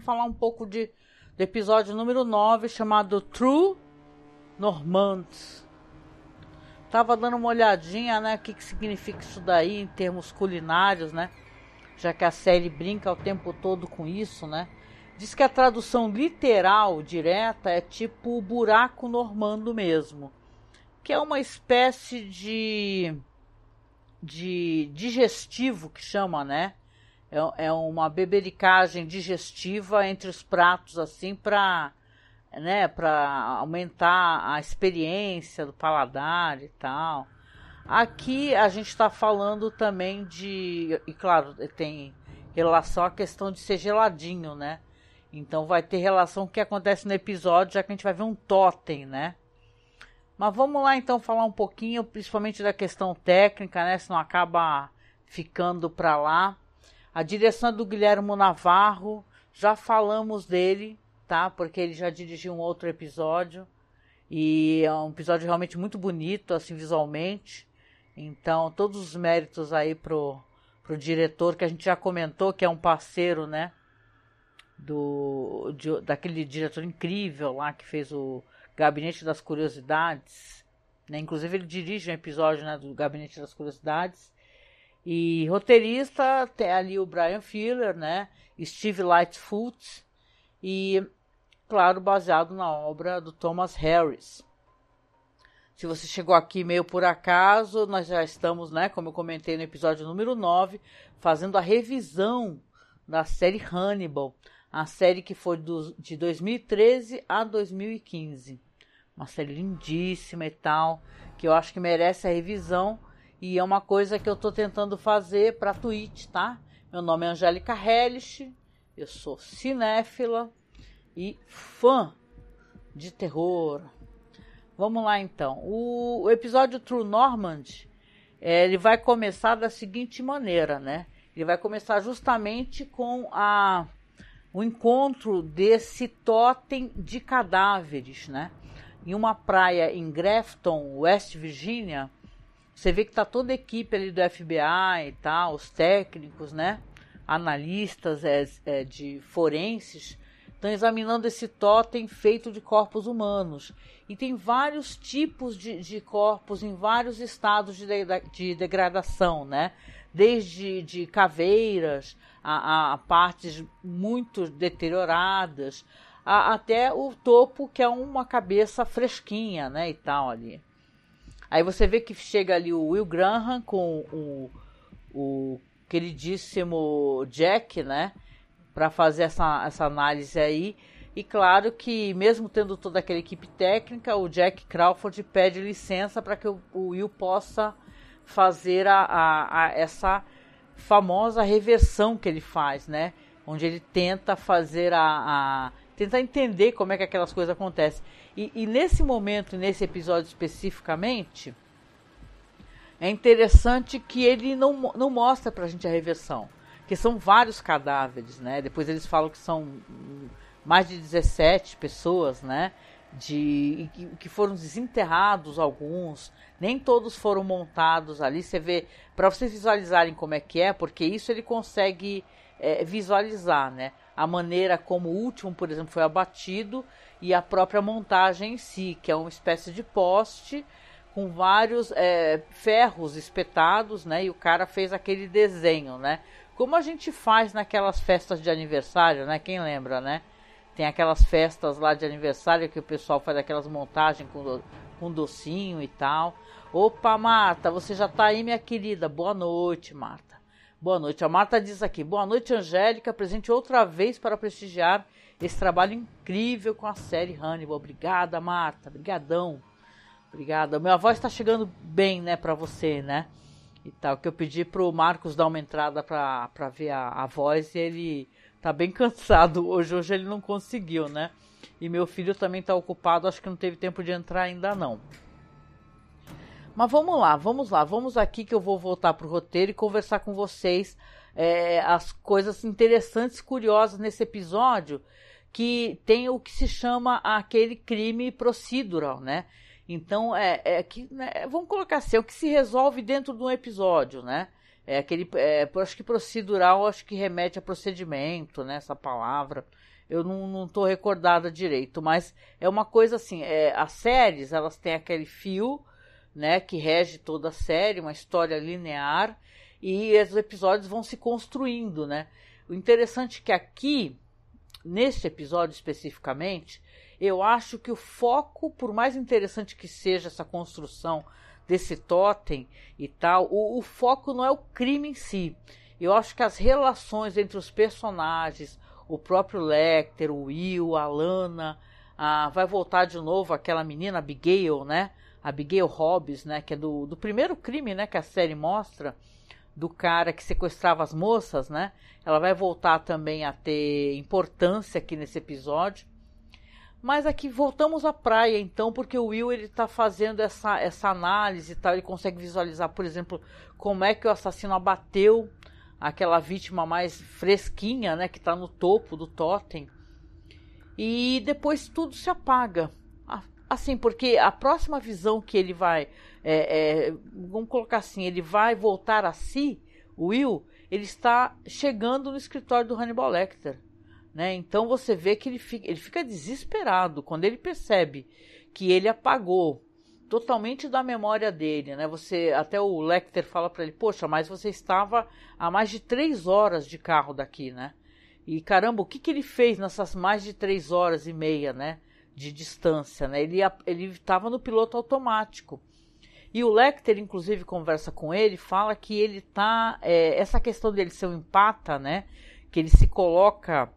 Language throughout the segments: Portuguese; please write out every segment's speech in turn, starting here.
Vamos falar um pouco de, do episódio número 9, chamado True Normand. Tava dando uma olhadinha, né, o que, que significa isso daí em termos culinários, né? Já que a série brinca o tempo todo com isso, né? Diz que a tradução literal, direta, é tipo o buraco normando mesmo. Que é uma espécie de, de digestivo que chama, né? É, é uma bebericagem digestiva entre os pratos, assim, para né, para aumentar a experiência do paladar e tal. Aqui a gente está falando também de, e claro, tem relação à questão de ser geladinho, né? Então vai ter relação com o que acontece no episódio, já que a gente vai ver um totem, né? Mas vamos lá então falar um pouquinho, principalmente da questão técnica, né? Senão acaba ficando para lá. A direção é do Guilherme Navarro, já falamos dele, tá? Porque ele já dirigiu um outro episódio e é um episódio realmente muito bonito, assim visualmente. Então, todos os méritos aí pro, pro diretor que a gente já comentou que é um parceiro, né? Do de, daquele diretor incrível lá que fez o Gabinete das Curiosidades, né? Inclusive ele dirige um episódio, né, do Gabinete das Curiosidades e roteirista tem ali o Brian Fuller, né? Steve Lightfoot e, claro, baseado na obra do Thomas Harris. Se você chegou aqui meio por acaso, nós já estamos, né, como eu comentei no episódio número 9, fazendo a revisão da série Hannibal, a série que foi do, de 2013 a 2015. Uma série lindíssima e tal, que eu acho que merece a revisão e é uma coisa que eu estou tentando fazer para Twitch, tá? Meu nome é Angélica Hellish, eu sou cinéfila e fã de terror. Vamos lá então. O, o episódio True Normand, é, ele vai começar da seguinte maneira, né? Ele vai começar justamente com a o encontro desse totem de cadáveres, né? Em uma praia em Grafton, West Virginia, você vê que tá toda a equipe ali do FBI e tal, os técnicos, né? Analistas é, é, de forenses estão examinando esse totem feito de corpos humanos. E tem vários tipos de, de corpos em vários estados de, de, de degradação, né? Desde de caveiras a, a partes muito deterioradas, a, até o topo que é uma cabeça fresquinha, né? E tal ali. Aí você vê que chega ali o Will Graham com o, o queridíssimo Jack, né? Para fazer essa, essa análise aí. E claro que, mesmo tendo toda aquela equipe técnica, o Jack Crawford pede licença para que o, Will possa fazer a, a, a, essa famosa reversão que ele faz, né? Onde ele tenta fazer a tentar entender como é que aquelas coisas acontecem. E, e nesse momento, nesse episódio especificamente, é interessante que ele não, não mostra pra gente a reversão. Que são vários cadáveres, né? Depois eles falam que são mais de 17 pessoas, né? De, que foram desenterrados alguns, nem todos foram montados ali. Você vê, para vocês visualizarem como é que é, porque isso ele consegue é, visualizar, né? A maneira como o último, por exemplo, foi abatido e a própria montagem em si, que é uma espécie de poste com vários é, ferros espetados, né? E o cara fez aquele desenho, né? Como a gente faz naquelas festas de aniversário, né? Quem lembra, né? Tem aquelas festas lá de aniversário que o pessoal faz aquelas montagens com, com docinho e tal. Opa, Marta, você já tá aí, minha querida. Boa noite, Marta. Boa noite. A Marta diz aqui: Boa noite, Angélica. Presente outra vez para prestigiar esse trabalho incrível com a série Hannibal. Obrigada, Marta. Obrigadão. Obrigada. Minha voz está chegando bem, né, para você, né? E tal, que eu pedi pro Marcos dar uma entrada para ver a, a voz e ele tá bem cansado hoje. Hoje ele não conseguiu, né? E meu filho também tá ocupado, acho que não teve tempo de entrar ainda não. Mas vamos lá, vamos lá, vamos aqui que eu vou voltar pro roteiro e conversar com vocês é, as coisas interessantes, curiosas nesse episódio que tem o que se chama aquele crime procedural, né? Então, é, é que, né, vamos colocar assim, é o que se resolve dentro de um episódio, né? É aquele, é, acho que procedural, acho que remete a procedimento, né? Essa palavra. Eu não, tô recordada direito, mas é uma coisa assim, é, as séries, elas têm aquele fio, né, que rege toda a série, uma história linear, e os episódios vão se construindo, né? O interessante é que aqui, neste episódio especificamente, eu acho que o foco, por mais interessante que seja essa construção desse totem e tal, o, o foco não é o crime em si. Eu acho que as relações entre os personagens, o próprio Lecter, o Will, a Lana, a, vai voltar de novo aquela menina Abigail, né? Abigail Hobbs, né? Que é do, do primeiro crime, né? Que a série mostra do cara que sequestrava as moças, né? Ela vai voltar também a ter importância aqui nesse episódio. Mas aqui voltamos à praia, então, porque o Will ele está fazendo essa, essa análise e tal. Ele consegue visualizar, por exemplo, como é que o assassino abateu aquela vítima mais fresquinha, né, que está no topo do totem. E depois tudo se apaga. Assim, porque a próxima visão que ele vai, é, é, vamos colocar assim, ele vai voltar a si, o Will, ele está chegando no escritório do Hannibal Lecter. Né? Então você vê que ele fica, ele fica desesperado quando ele percebe que ele apagou totalmente da memória dele, né? Você até o Lecter fala para ele, poxa, mas você estava a mais de três horas de carro daqui, né? E caramba, o que, que ele fez nessas mais de três horas e meia, né? De distância, né? Ele ele estava no piloto automático. E o Lecter, inclusive, conversa com ele, fala que ele tá é, essa questão dele ser um empata, né? Que ele se coloca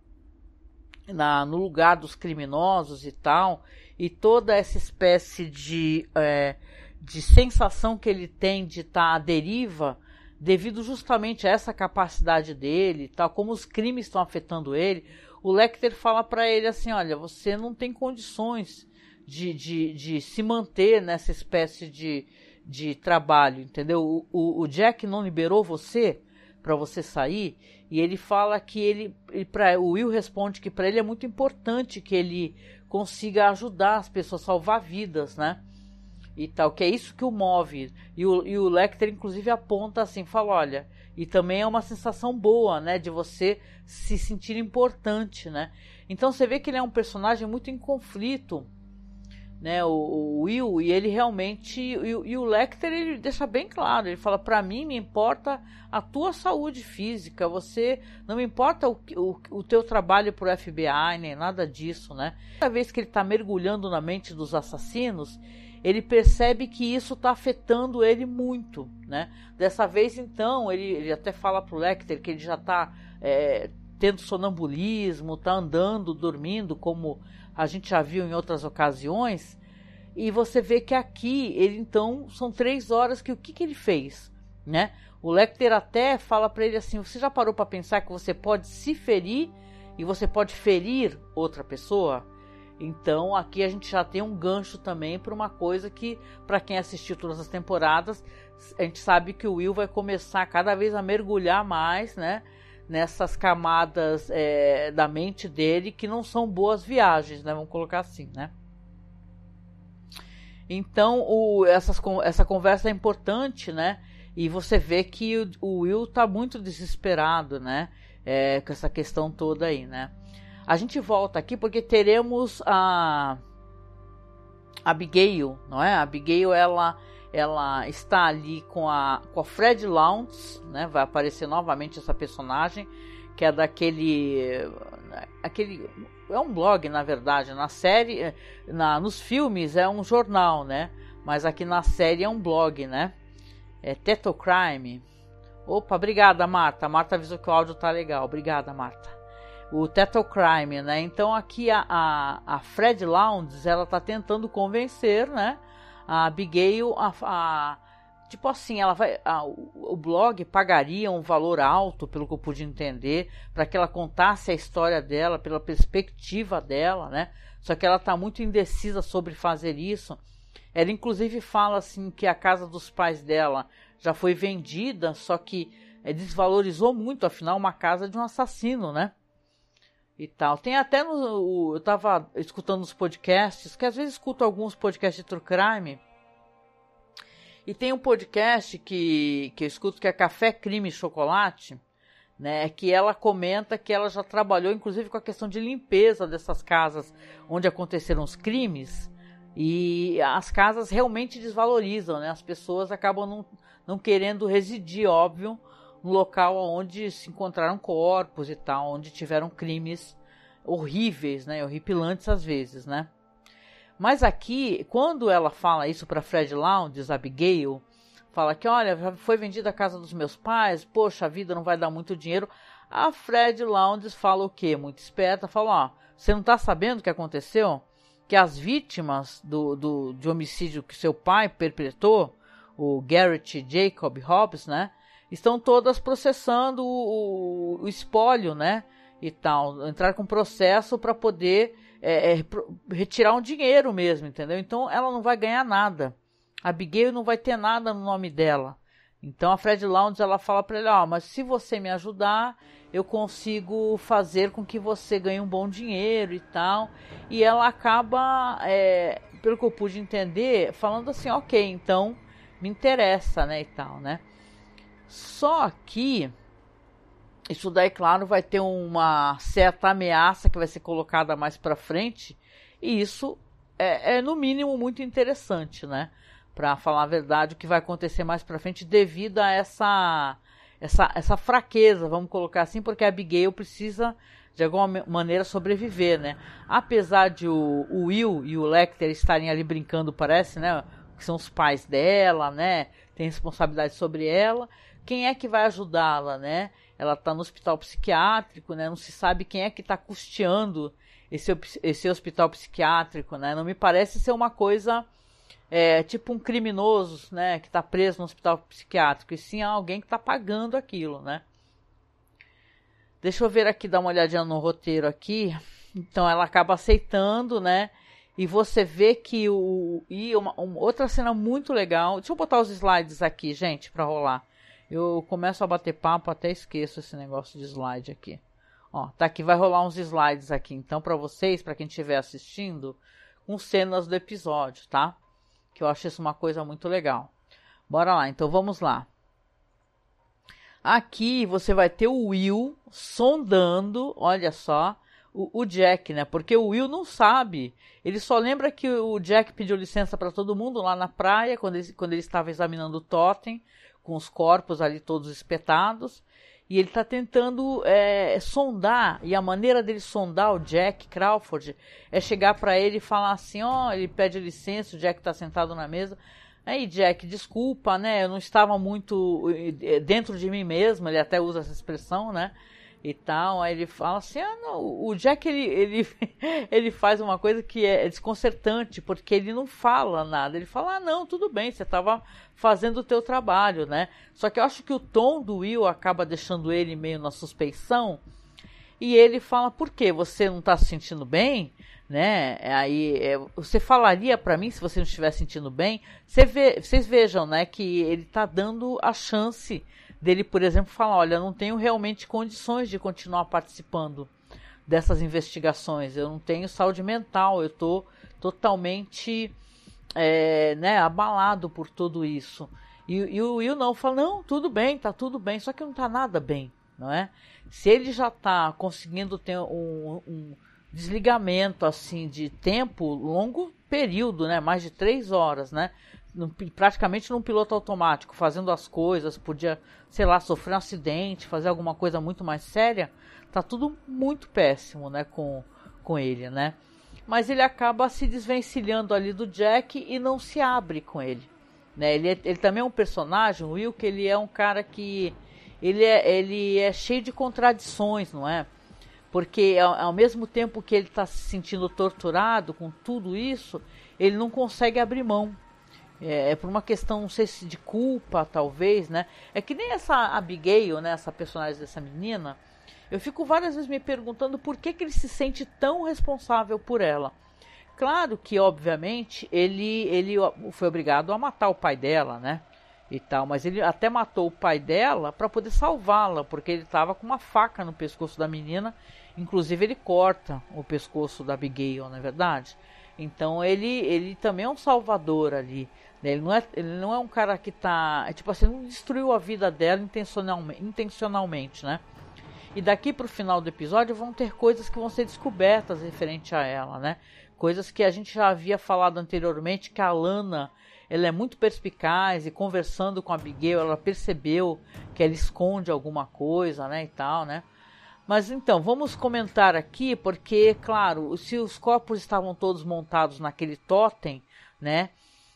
na, no lugar dos criminosos e tal, e toda essa espécie de, é, de sensação que ele tem de estar tá à deriva, devido justamente a essa capacidade dele, tal como os crimes estão afetando ele, o Lecter fala para ele assim, olha, você não tem condições de, de, de se manter nessa espécie de, de trabalho, entendeu? O, o, o Jack não liberou você para você sair e ele fala que ele, ele o Will responde que para ele é muito importante que ele consiga ajudar as pessoas, salvar vidas, né? E tal, que é isso que o move. E o, e o Lecter, inclusive, aponta assim: fala, olha, e também é uma sensação boa, né? De você se sentir importante, né? Então você vê que ele é um personagem muito em conflito né, o, o, Will, e ele realmente, e, e, o Lecter, ele deixa bem claro, ele fala, para mim me importa a tua saúde física, você, não me importa o, o, o teu trabalho pro FBI, nem nada disso, né. Cada vez que ele está mergulhando na mente dos assassinos, ele percebe que isso está afetando ele muito, né. Dessa vez, então, ele, ele até fala pro Lecter que ele já está é, tendo sonambulismo, está andando, dormindo, como a gente já viu em outras ocasiões, e você vê que aqui ele então são três horas que o que, que ele fez, né? O Lecter até fala para ele assim: você já parou para pensar que você pode se ferir e você pode ferir outra pessoa? Então aqui a gente já tem um gancho também para uma coisa que, para quem assistiu todas as temporadas, a gente sabe que o Will vai começar cada vez a mergulhar mais, né? nessas camadas é, da mente dele que não são boas viagens, né? Vamos colocar assim, né? Então, o, essas, essa conversa é importante, né? E você vê que o, o Will tá muito desesperado, né? É, com essa questão toda aí, né? A gente volta aqui porque teremos a Abigail, não é? A Abigail, ela ela está ali com a, com a Fred Lounge, né? Vai aparecer novamente essa personagem, que é daquele. aquele É um blog, na verdade. Na série. Na, nos filmes é um jornal, né? Mas aqui na série é um blog, né? É Teto Crime. Opa, obrigada, Marta. Marta avisou que o áudio tá legal. Obrigada, Marta. O Teto Crime, né? Então aqui a, a, a Fred Lounge, ela tá tentando convencer, né? a Abigail, a, a, tipo assim, ela vai, a, o blog pagaria um valor alto, pelo que eu pude entender, para que ela contasse a história dela, pela perspectiva dela, né? Só que ela está muito indecisa sobre fazer isso. Ela inclusive fala assim que a casa dos pais dela já foi vendida, só que é, desvalorizou muito, afinal, uma casa de um assassino, né? E tal. Tem até no. Eu tava escutando os podcasts, que às vezes escuto alguns podcasts de True Crime. E tem um podcast que, que eu escuto que é Café, Crime e Chocolate, né? Que ela comenta que ela já trabalhou, inclusive, com a questão de limpeza dessas casas onde aconteceram os crimes. E as casas realmente desvalorizam, né? As pessoas acabam não, não querendo residir, óbvio, no local onde se encontraram corpos e tal, onde tiveram crimes horríveis, né? Horripilantes às vezes, né? Mas aqui, quando ela fala isso para Fred Lowndes, Abigail, fala que, olha, foi vendida a casa dos meus pais, poxa, a vida não vai dar muito dinheiro. A Fred Lowndes fala o quê? Muito esperta, fala, ó, você não está sabendo o que aconteceu? Que as vítimas do, do, de homicídio que seu pai perpetrou, o Garrett Jacob Hobbs, né? Estão todas processando o, o, espólio, né? E tal. Entrar com processo para poder é, é, retirar um dinheiro mesmo, entendeu? Então ela não vai ganhar nada. A Abigail não vai ter nada no nome dela. Então a Fred Lounge ela fala para ele, ó, oh, mas se você me ajudar, eu consigo fazer com que você ganhe um bom dinheiro e tal. E ela acaba, é, pelo que eu pude entender, falando assim, ok, então me interessa, né, e tal, né. Só que isso daí, claro, vai ter uma certa ameaça que vai ser colocada mais para frente, e isso é, é no mínimo muito interessante, né? para falar a verdade, o que vai acontecer mais para frente devido a essa, essa, essa fraqueza, vamos colocar assim, porque a Abigail precisa de alguma maneira sobreviver, né? Apesar de o, o Will e o Lecter estarem ali brincando, parece, né? Que são os pais dela, né? Tem responsabilidade sobre ela. Quem é que vai ajudá-la, né? Ela está no hospital psiquiátrico, né? Não se sabe quem é que está custeando esse, esse hospital psiquiátrico, né? Não me parece ser uma coisa é, tipo um criminoso, né, que está preso no hospital psiquiátrico, e sim alguém que está pagando aquilo, né. Deixa eu ver aqui, dar uma olhadinha no roteiro aqui. Então ela acaba aceitando, né? E você vê que o. E uma, uma, outra cena muito legal. Deixa eu botar os slides aqui, gente, para rolar. Eu começo a bater papo, até esqueço esse negócio de slide aqui. Ó, tá aqui, vai rolar uns slides aqui. Então, para vocês, para quem estiver assistindo, com cenas do episódio, tá? que eu acho isso uma coisa muito legal. Bora lá, então vamos lá. Aqui você vai ter o Will sondando, olha só, o, o, Jack, né? Porque o Will não sabe. Ele só lembra que o Jack pediu licença para todo mundo lá na praia, quando ele, quando ele estava examinando o totem, com os corpos ali todos espetados. E ele está tentando é, sondar, e a maneira dele sondar o Jack Crawford é chegar para ele e falar assim: ó, oh, ele pede licença, o Jack está sentado na mesa. Aí, Jack, desculpa, né? Eu não estava muito eh, dentro de mim mesmo, ele até usa essa expressão, né? E tal. Aí ele fala assim: ah, não, o Jack ele, ele, ele faz uma coisa que é desconcertante, porque ele não fala nada. Ele fala: ah, não, tudo bem, você estava fazendo o teu trabalho, né? Só que eu acho que o tom do Will acaba deixando ele meio na suspeição. E ele fala: por que você não está se sentindo bem? Né? Aí é, você falaria para mim se você não estiver sentindo bem. Você vê, vocês vejam, né, que ele está dando a chance dele, por exemplo, falar: olha, não tenho realmente condições de continuar participando dessas investigações, eu não tenho saúde mental, eu estou totalmente é, né, abalado por tudo isso. E, e o Will não fala: não, tudo bem, tá tudo bem, só que não tá nada bem, não é? Se ele já está conseguindo ter um, um desligamento assim de tempo, longo período, né, mais de três horas, né? Praticamente num piloto automático, fazendo as coisas, podia, sei lá, sofrer um acidente, fazer alguma coisa muito mais séria, tá tudo muito péssimo, né, com, com ele, né? Mas ele acaba se desvencilhando ali do Jack e não se abre com ele, né? Ele, é, ele também é um personagem, o Will, que ele é um cara que ele é, ele é cheio de contradições, não é? Porque ao, ao mesmo tempo que ele está se sentindo torturado com tudo isso, ele não consegue abrir mão é, é, por uma questão, não sei se de culpa, talvez, né? É que nem essa Abigail, né? Essa personagem dessa menina. Eu fico várias vezes me perguntando por que, que ele se sente tão responsável por ela. Claro que, obviamente, ele, ele foi obrigado a matar o pai dela, né? E tal, mas ele até matou o pai dela para poder salvá-la, porque ele estava com uma faca no pescoço da menina. Inclusive, ele corta o pescoço da Abigail, não é verdade? Então ele, ele também é um salvador ali. Né? Ele não, é, ele não é um cara que tá. É, tipo assim, não destruiu a vida dela intencionalmente, intencionalmente, né? E daqui pro final do episódio vão ter coisas que vão ser descobertas referente a ela, né? Coisas que a gente já havia falado anteriormente, que a Lana ela é muito perspicaz e conversando com a Abigail ela percebeu que ela esconde alguma coisa, né, e tal, né? Mas então, vamos comentar aqui, porque, claro, se os corpos estavam todos montados naquele totem, né?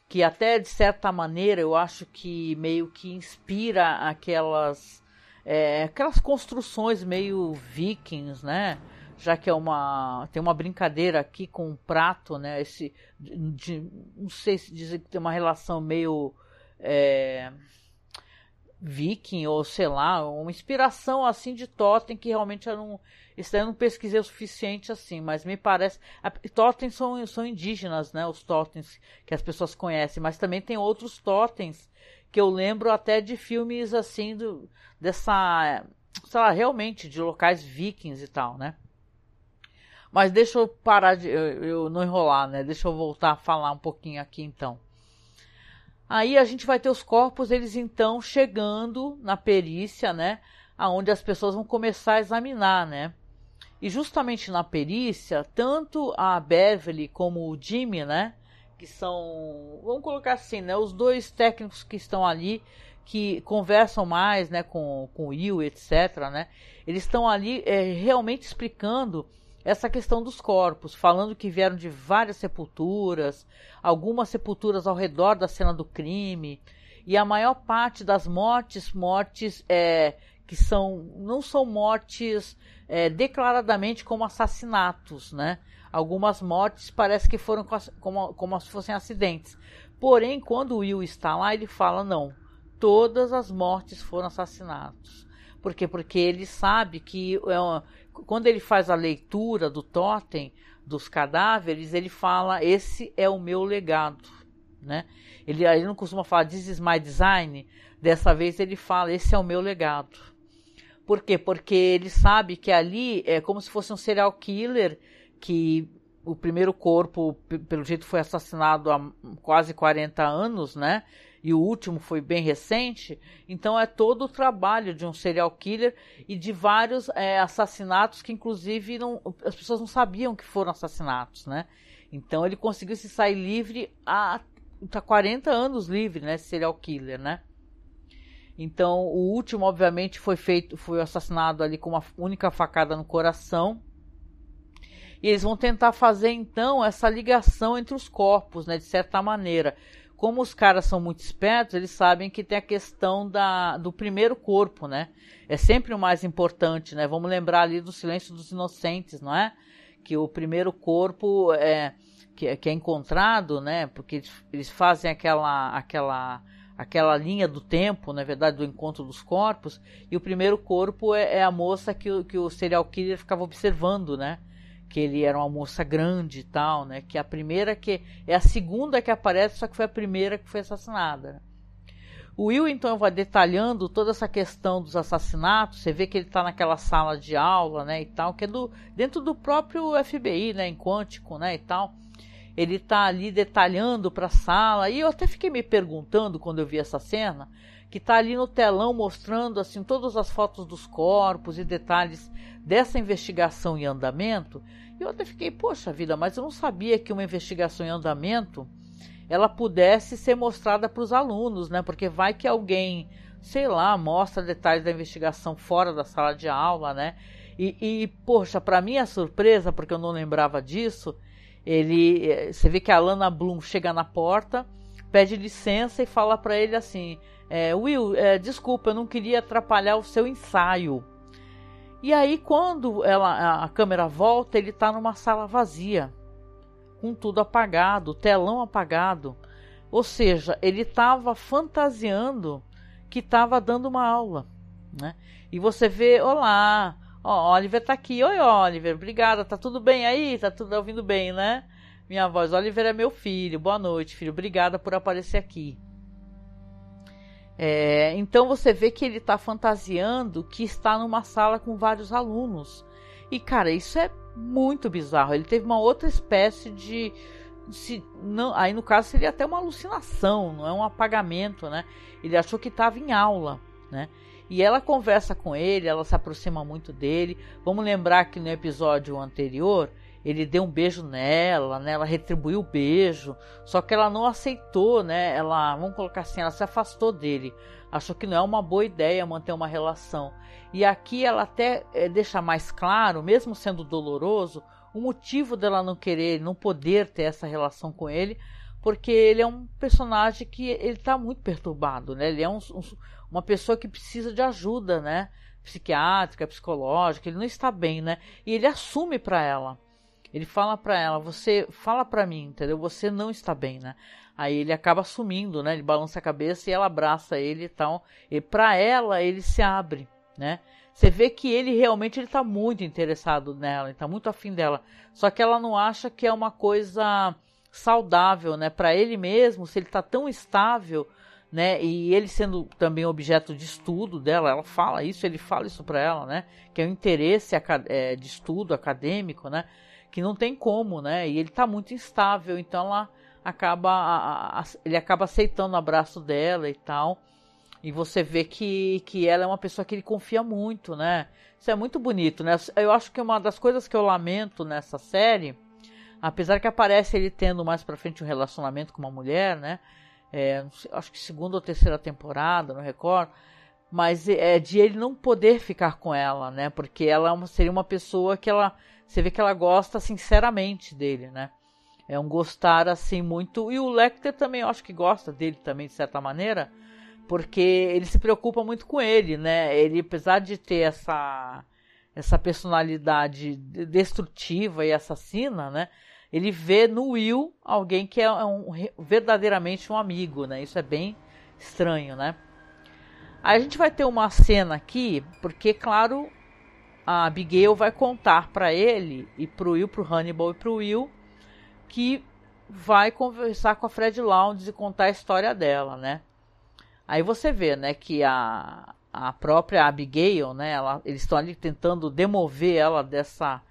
Que até de certa maneira eu acho que meio que inspira aquelas, é, aquelas construções meio vikings, né? Já que é uma. Tem uma brincadeira aqui com um prato, né? Esse. De, de, não sei se dizer que tem uma relação meio. É, viking ou sei lá, uma inspiração assim de totem que realmente eu não, isso eu não pesquisei o suficiente assim, mas me parece, a, totens são, são indígenas, né, os totens que as pessoas conhecem, mas também tem outros totens que eu lembro até de filmes assim do, dessa, sei lá, realmente de locais vikings e tal, né? Mas deixa eu parar de eu, eu não enrolar, né? Deixa eu voltar a falar um pouquinho aqui então. Aí a gente vai ter os corpos, eles então chegando na perícia, né? Aonde as pessoas vão começar a examinar, né? E justamente na perícia, tanto a Beverly como o Jimmy, né? Que são, vamos colocar assim, né? Os dois técnicos que estão ali, que conversam mais, né? Com, com o Will, etc, né? Eles estão ali é, realmente explicando essa questão dos corpos, falando que vieram de várias sepulturas, algumas sepulturas ao redor da cena do crime, e a maior parte das mortes, mortes é, que são não são mortes é, declaradamente como assassinatos, né? Algumas mortes parece que foram como, como se fossem acidentes. Porém, quando o Will está lá, ele fala não, todas as mortes foram assassinatos. Por quê? Porque ele sabe que é quando ele faz a leitura do totem dos cadáveres, ele fala: esse é o meu legado, né? Ele, ele não costuma falar this is my design. Dessa vez ele fala: esse é o meu legado. Por quê? Porque ele sabe que ali é como se fosse um serial killer que o primeiro corpo, pelo jeito, foi assassinado há quase 40 anos, né? E o último foi bem recente, então é todo o trabalho de um serial killer e de vários é, assassinatos que inclusive não, as pessoas não sabiam que foram assassinatos, né? Então ele conseguiu se sair livre há tá 40 anos livre, né, serial killer, né? Então o último obviamente foi feito, foi assassinado ali com uma única facada no coração. E eles vão tentar fazer então essa ligação entre os corpos, né, de certa maneira como os caras são muito espertos, eles sabem que tem a questão da, do primeiro corpo, né? É sempre o mais importante, né? Vamos lembrar ali do silêncio dos inocentes, não é? Que o primeiro corpo é, que, é, que é encontrado, né? Porque eles fazem aquela, aquela, aquela linha do tempo, na verdade, do encontro dos corpos, e o primeiro corpo é, é a moça que, que o serial killer ficava observando, né? Que ele era uma moça grande e tal, né? Que a primeira que é a segunda que aparece, só que foi a primeira que foi assassinada. O Will então vai detalhando toda essa questão dos assassinatos. Você vê que ele está naquela sala de aula, né, e tal, que é do dentro do próprio FBI, né, em Quântico, né, e tal. Ele está ali detalhando para a sala e eu até fiquei me perguntando quando eu vi essa cena, que está ali no telão mostrando assim todas as fotos dos corpos e detalhes dessa investigação em andamento. E eu até fiquei, poxa vida, mas eu não sabia que uma investigação em andamento ela pudesse ser mostrada para os alunos, né? Porque vai que alguém, sei lá, mostra detalhes da investigação fora da sala de aula, né? E, e poxa, para minha surpresa, porque eu não lembrava disso, ele, eh, você vê que a Lana Bloom chega na porta, pede licença e fala para ele assim: é, Will, é, desculpa, eu não queria atrapalhar o seu ensaio. E aí, quando ela, a câmera volta, ele está numa sala vazia, com tudo apagado, telão apagado. Ou seja, ele estava fantasiando que estava dando uma aula. Né? E você vê, olá, ó, Oliver está aqui. Oi, Oliver, obrigada, tá tudo bem aí? Tá tudo ouvindo bem, né? Minha voz, Oliver é meu filho. Boa noite, filho. Obrigada por aparecer aqui. É, então você vê que ele está fantasiando que está numa sala com vários alunos. E cara, isso é muito bizarro. Ele teve uma outra espécie de, se não, aí no caso seria até uma alucinação, não é um apagamento, né? Ele achou que estava em aula, né? E ela conversa com ele, ela se aproxima muito dele. Vamos lembrar que no episódio anterior ele deu um beijo nela, né? Ela retribuiu o beijo, só que ela não aceitou, né? Ela, vamos colocar assim, ela se afastou dele. Achou que não é uma boa ideia manter uma relação. E aqui ela até é, deixa mais claro, mesmo sendo doloroso, o motivo dela não querer, não poder ter essa relação com ele, porque ele é um personagem que ele está muito perturbado, né? Ele é um, um, uma pessoa que precisa de ajuda, né? Psiquiátrica, psicológica, ele não está bem, né? E ele assume para ela. Ele fala para ela, você fala para mim, entendeu? Você não está bem, né? Aí ele acaba sumindo, né? Ele balança a cabeça e ela abraça ele e tal. E para ela ele se abre, né? Você vê que ele realmente ele tá muito interessado nela, ele tá muito afim dela. Só que ela não acha que é uma coisa saudável, né? Para ele mesmo, se ele tá tão estável, né? E ele sendo também objeto de estudo dela, ela fala isso, ele fala isso para ela, né? Que é um interesse é, de estudo acadêmico, né? Que não tem como, né? E ele tá muito instável, então ela acaba a, a, ele acaba aceitando o abraço dela e tal. E você vê que, que ela é uma pessoa que ele confia muito, né? Isso é muito bonito, né? Eu acho que uma das coisas que eu lamento nessa série, apesar que aparece ele tendo mais pra frente um relacionamento com uma mulher, né? É, acho que segunda ou terceira temporada, não recordo. Mas é de ele não poder ficar com ela, né? Porque ela é seria uma pessoa que ela. Você vê que ela gosta sinceramente dele, né? É um gostar assim muito. E o Lecter também, eu acho que gosta dele também, de certa maneira, porque ele se preocupa muito com ele, né? Ele, apesar de ter essa, essa personalidade destrutiva e assassina, né? Ele vê no Will alguém que é um, verdadeiramente um amigo, né? Isso é bem estranho, né? Aí a gente vai ter uma cena aqui, porque, claro, a Abigail vai contar para ele e pro Will, pro Hannibal e pro Will que vai conversar com a Fred Lounge e contar a história dela, né? Aí você vê, né, que a, a própria Abigail, né, ela, eles estão ali tentando demover ela dessa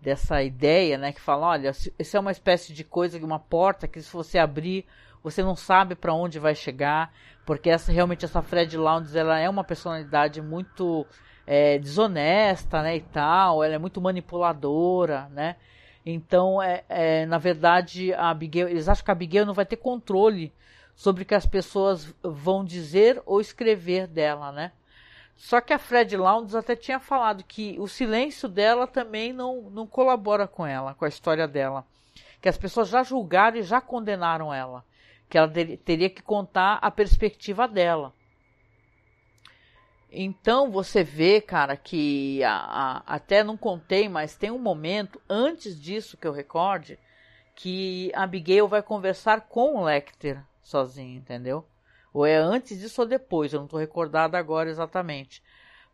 dessa ideia, né, que fala, olha, isso é uma espécie de coisa, uma porta que se você abrir, você não sabe para onde vai chegar, porque essa realmente essa Fred Lounge, ela é uma personalidade muito é, desonesta, né, e tal, ela é muito manipuladora, né, então, é, é, na verdade, a Abigail, eles acham que a Abigail não vai ter controle sobre o que as pessoas vão dizer ou escrever dela, né? Só que a Fred Lounge até tinha falado que o silêncio dela também não, não colabora com ela, com a história dela. Que as pessoas já julgaram e já condenaram ela. Que ela teria que contar a perspectiva dela. Então você vê, cara, que a, a, até não contei, mas tem um momento antes disso que eu recorde que Abigail vai conversar com o Lecter sozinho, entendeu? Ou é antes disso ou depois, eu não estou recordado agora exatamente.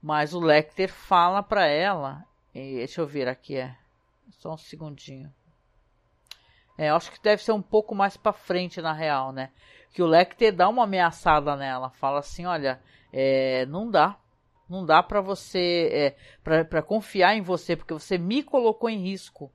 Mas o Lecter fala para ela, e, deixa eu ver aqui, é só um segundinho. É, acho que deve ser um pouco mais para frente na real, né? Que o Lecter dá uma ameaçada nela, fala assim, olha, é, não dá. Não dá para você, é, para confiar em você, porque você me colocou em risco.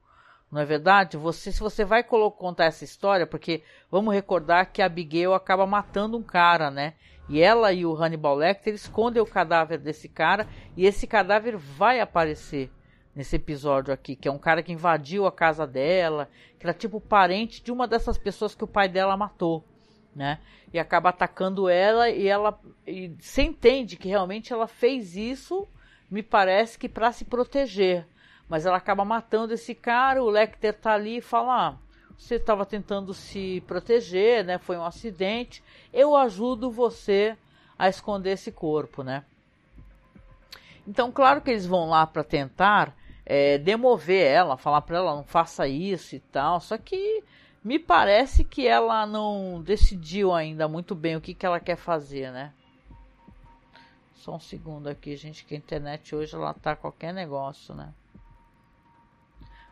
Não é verdade? Você, se você vai contar essa história, porque vamos recordar que a Abigail acaba matando um cara, né? E ela e o Hannibal Lecter escondem o cadáver desse cara e esse cadáver vai aparecer nesse episódio aqui, que é um cara que invadiu a casa dela, que era tipo parente de uma dessas pessoas que o pai dela matou né? E acaba atacando ela e ela e você entende que realmente ela fez isso, me parece que para se proteger. Mas ela acaba matando esse cara, o Lecter tá ali e fala: ah, você estava tentando se proteger, né? Foi um acidente. Eu ajudo você a esconder esse corpo, né? Então, claro que eles vão lá para tentar é, demover ela, falar para ela não faça isso e tal. Só que me parece que ela não decidiu ainda muito bem o que, que ela quer fazer, né? Só um segundo aqui, gente, que a internet hoje ela tá qualquer negócio, né?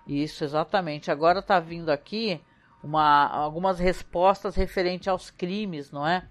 Isso, exatamente. Agora tá vindo aqui uma, algumas respostas referentes aos crimes, não é?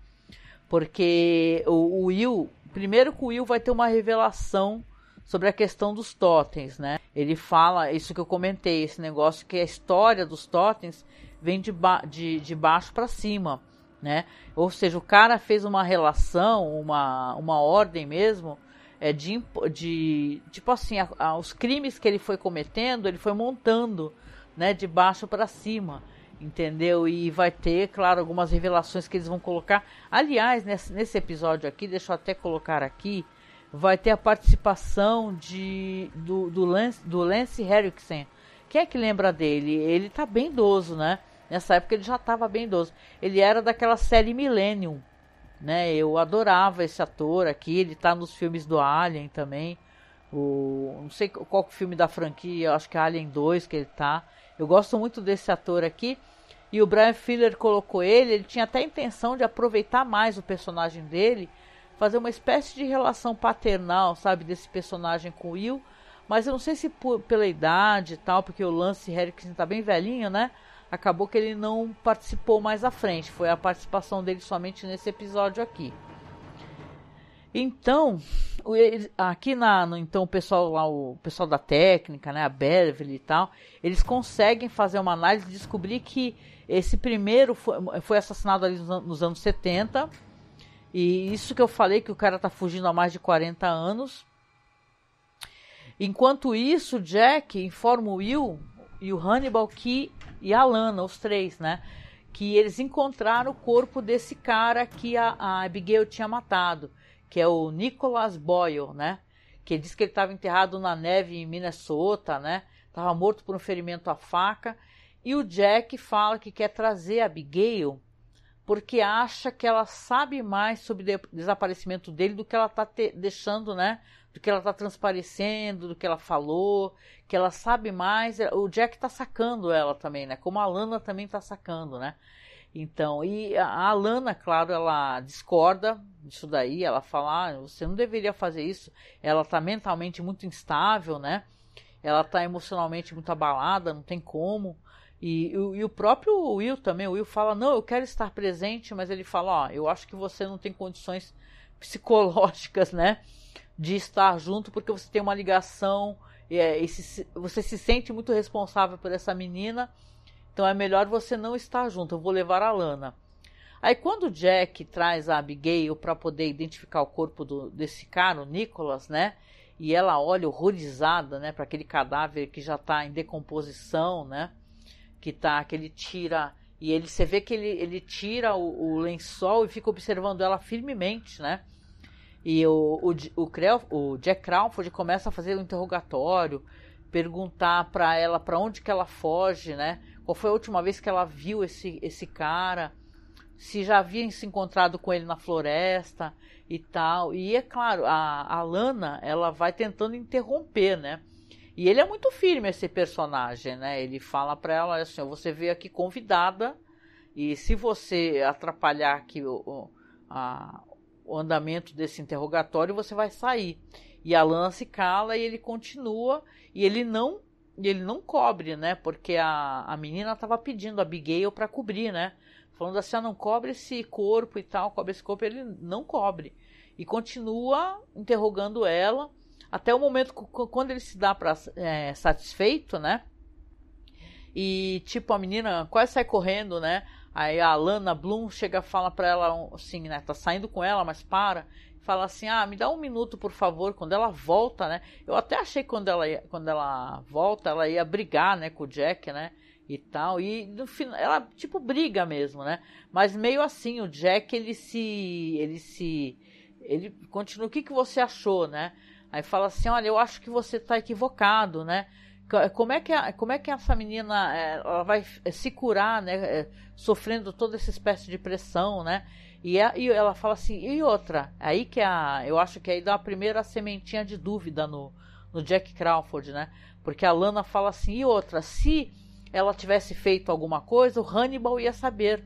Porque o, o Will, primeiro que o Will vai ter uma revelação sobre a questão dos totens, né? Ele fala isso que eu comentei, esse negócio que a história dos totens vem de, ba de, de baixo para cima, né? Ou seja, o cara fez uma relação, uma, uma ordem mesmo, é, de, de tipo assim, a, a, os crimes que ele foi cometendo, ele foi montando, né, de baixo para cima, entendeu? E vai ter, claro, algumas revelações que eles vão colocar. Aliás, nesse, nesse episódio aqui, deixa eu até colocar aqui, vai ter a participação de, do, do, Lance, do Lance Henriksen. Quem é que lembra dele? Ele tá bem idoso, né? Nessa época ele já estava bem idoso. Ele era daquela série Millennium, né? Eu adorava esse ator aqui. Ele tá nos filmes do Alien também. O, não sei qual filme da franquia, acho que é Alien 2 que ele tá. Eu gosto muito desse ator aqui. E o Brian Filler colocou ele, ele tinha até a intenção de aproveitar mais o personagem dele fazer uma espécie de relação paternal, sabe, desse personagem com o Will. Mas eu não sei se por, pela idade e tal, porque o Lance Henriksen tá bem velhinho, né? Acabou que ele não participou mais à frente. Foi a participação dele somente nesse episódio aqui. Então, aqui na, no, então o pessoal lá, o pessoal da técnica, né, a Beverly e tal, eles conseguem fazer uma análise e descobrir que esse primeiro foi, foi assassinado ali nos, nos anos 70 e isso que eu falei que o cara tá fugindo há mais de 40 anos. Enquanto isso, Jack informa o Will e o Hannibal que e a Lana, os três, né, que eles encontraram o corpo desse cara que a, a Abigail tinha matado, que é o Nicholas Boyle, né? Que diz que ele estava enterrado na neve em Minnesota, né? Estava morto por um ferimento à faca. E o Jack fala que quer trazer a Abigail porque acha que ela sabe mais sobre o desaparecimento dele do que ela está deixando, né? Do que ela está transparecendo, do que ela falou, que ela sabe mais. O Jack está sacando ela também, né? Como a Lana também está sacando, né? Então, e a Lana, claro, ela discorda disso daí, ela fala, ah, você não deveria fazer isso. Ela está mentalmente muito instável, né? Ela está emocionalmente muito abalada, não tem como. E, e, o próprio Will também, o Will fala, não, eu quero estar presente, mas ele fala, ó, eu acho que você não tem condições psicológicas, né, de estar junto, porque você tem uma ligação, é, você se sente muito responsável por essa menina, então é melhor você não estar junto, eu vou levar a Lana. Aí quando o Jack traz a Abigail para poder identificar o corpo do, desse cara, o Nicholas, né, e ela olha horrorizada, né, para aquele cadáver que já está em decomposição, né, que tá, que ele tira e ele você vê que ele, ele tira o, o lençol e fica observando ela firmemente, né? E o, o, o, o Jack Crawford começa a fazer o um interrogatório, perguntar para ela para onde que ela foge, né? Qual foi a última vez que ela viu esse, esse cara? Se já havia se encontrado com ele na floresta e tal. E é claro, a, a Lana, ela vai tentando interromper, né? E ele é muito firme, esse personagem, né? Ele fala para ela assim: você veio aqui convidada, e se você atrapalhar aqui o, a, o andamento desse interrogatório, você vai sair. E a Lana se cala e ele continua, e ele não ele não cobre, né? Porque a, a menina estava pedindo a Abigail para cobrir, né? Falando assim, ah, não cobre esse corpo e tal, cobre esse corpo, ele não cobre. E continua interrogando ela até o momento quando ele se dá para é, satisfeito, né? E tipo a menina quase sai correndo, né? Aí a Lana Bloom chega fala para ela assim, né? Tá saindo com ela, mas para. Fala assim, ah, me dá um minuto, por favor. Quando ela volta, né? Eu até achei que quando ela, ia, quando ela volta, ela ia brigar, né, com o Jack, né? E tal. E no final, ela tipo briga mesmo, né? Mas meio assim, o Jack ele se, ele se, ele continua. O que que você achou, né? Aí fala assim, olha, eu acho que você está equivocado, né? Como é que, a, como é que essa menina é, ela vai se curar, né? É, sofrendo toda essa espécie de pressão, né? E, a, e ela fala assim, e outra, aí que a, eu acho que aí dá a primeira sementinha de dúvida no, no Jack Crawford, né? Porque a Lana fala assim, e outra, se ela tivesse feito alguma coisa, o Hannibal ia saber.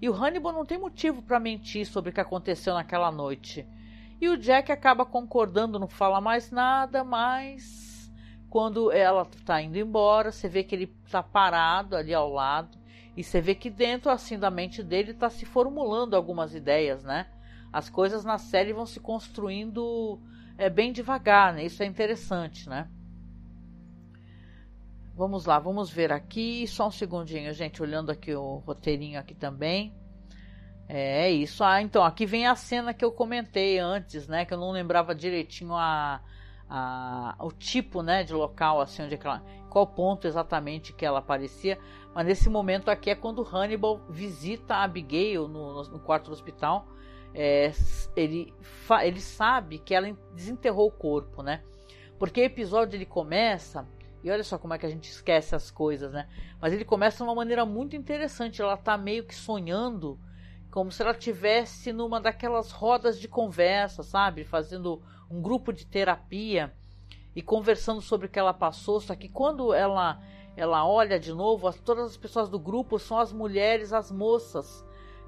E o Hannibal não tem motivo para mentir sobre o que aconteceu naquela noite. E o Jack acaba concordando, não fala mais nada, mas quando ela está indo embora, você vê que ele está parado ali ao lado e você vê que dentro assim da mente dele está se formulando algumas ideias, né? As coisas na série vão se construindo é, bem devagar, né? Isso é interessante, né? Vamos lá, vamos ver aqui. Só um segundinho, gente, olhando aqui o roteirinho aqui também. É, é isso. Ah, então, aqui vem a cena que eu comentei antes, né? Que eu não lembrava direitinho a, a, o tipo, né, de local, assim, onde é ela, qual ponto exatamente que ela aparecia. Mas nesse momento aqui é quando Hannibal visita Abigail no, no, no quarto do hospital. É, ele, ele sabe que ela desenterrou o corpo, né? Porque o episódio ele começa e olha só como é que a gente esquece as coisas, né? Mas ele começa de uma maneira muito interessante. Ela tá meio que sonhando, como se ela tivesse numa daquelas rodas de conversa, sabe? Fazendo um grupo de terapia e conversando sobre o que ela passou. Só que quando ela ela olha de novo, todas as pessoas do grupo são as mulheres, as moças